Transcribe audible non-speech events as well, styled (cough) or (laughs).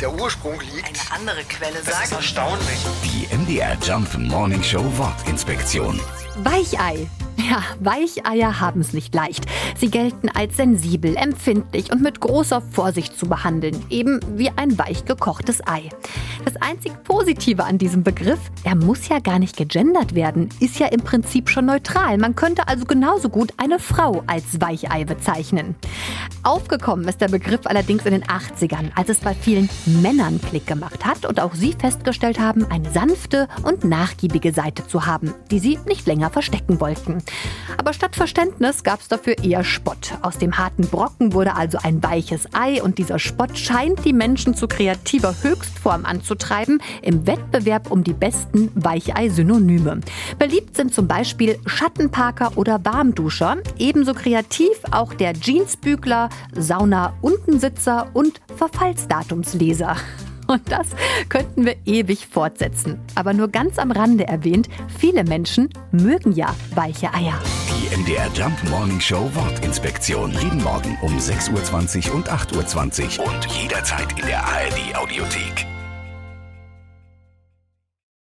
der Ursprung liegt. Eine andere Quelle Das ist sagt. erstaunlich. Die MDR Jump Morning Show Wortinspektion. Weichei. Ja, Weicheier haben es nicht leicht. Sie gelten als sensibel, empfindlich und mit großer Vorsicht zu behandeln, eben wie ein weich gekochtes Ei. Das einzig Positive an diesem Begriff, er muss ja gar nicht gegendert werden, ist ja im Prinzip schon neutral. Man könnte also genauso gut eine Frau als Weichei bezeichnen. Aufgekommen ist der Begriff allerdings in den 80ern, als es bei vielen Männern Klick gemacht hat und auch sie festgestellt haben, eine sanfte und nachgiebige Seite zu haben, die sie nicht länger verstecken wollten. Aber statt Verständnis gab es dafür eher Spott. Aus dem harten Brocken wurde also ein weiches Ei und dieser Spott scheint die Menschen zu kreativer Höchstform anzutreiben im Wettbewerb um die besten Weichei-Synonyme. Beliebt sind zum Beispiel Schattenparker oder Warmduscher, ebenso kreativ auch der Jeansbügler, Sauna-Untensitzer und Verfallsdatumsleser. (laughs) Und das könnten wir ewig fortsetzen. Aber nur ganz am Rande erwähnt, viele Menschen mögen ja weiche Eier. Die MDR Jump Morning Show Wortinspektion. Jeden Morgen um 6.20 Uhr und 8.20 Uhr. Und jederzeit in der ARD Audiothek.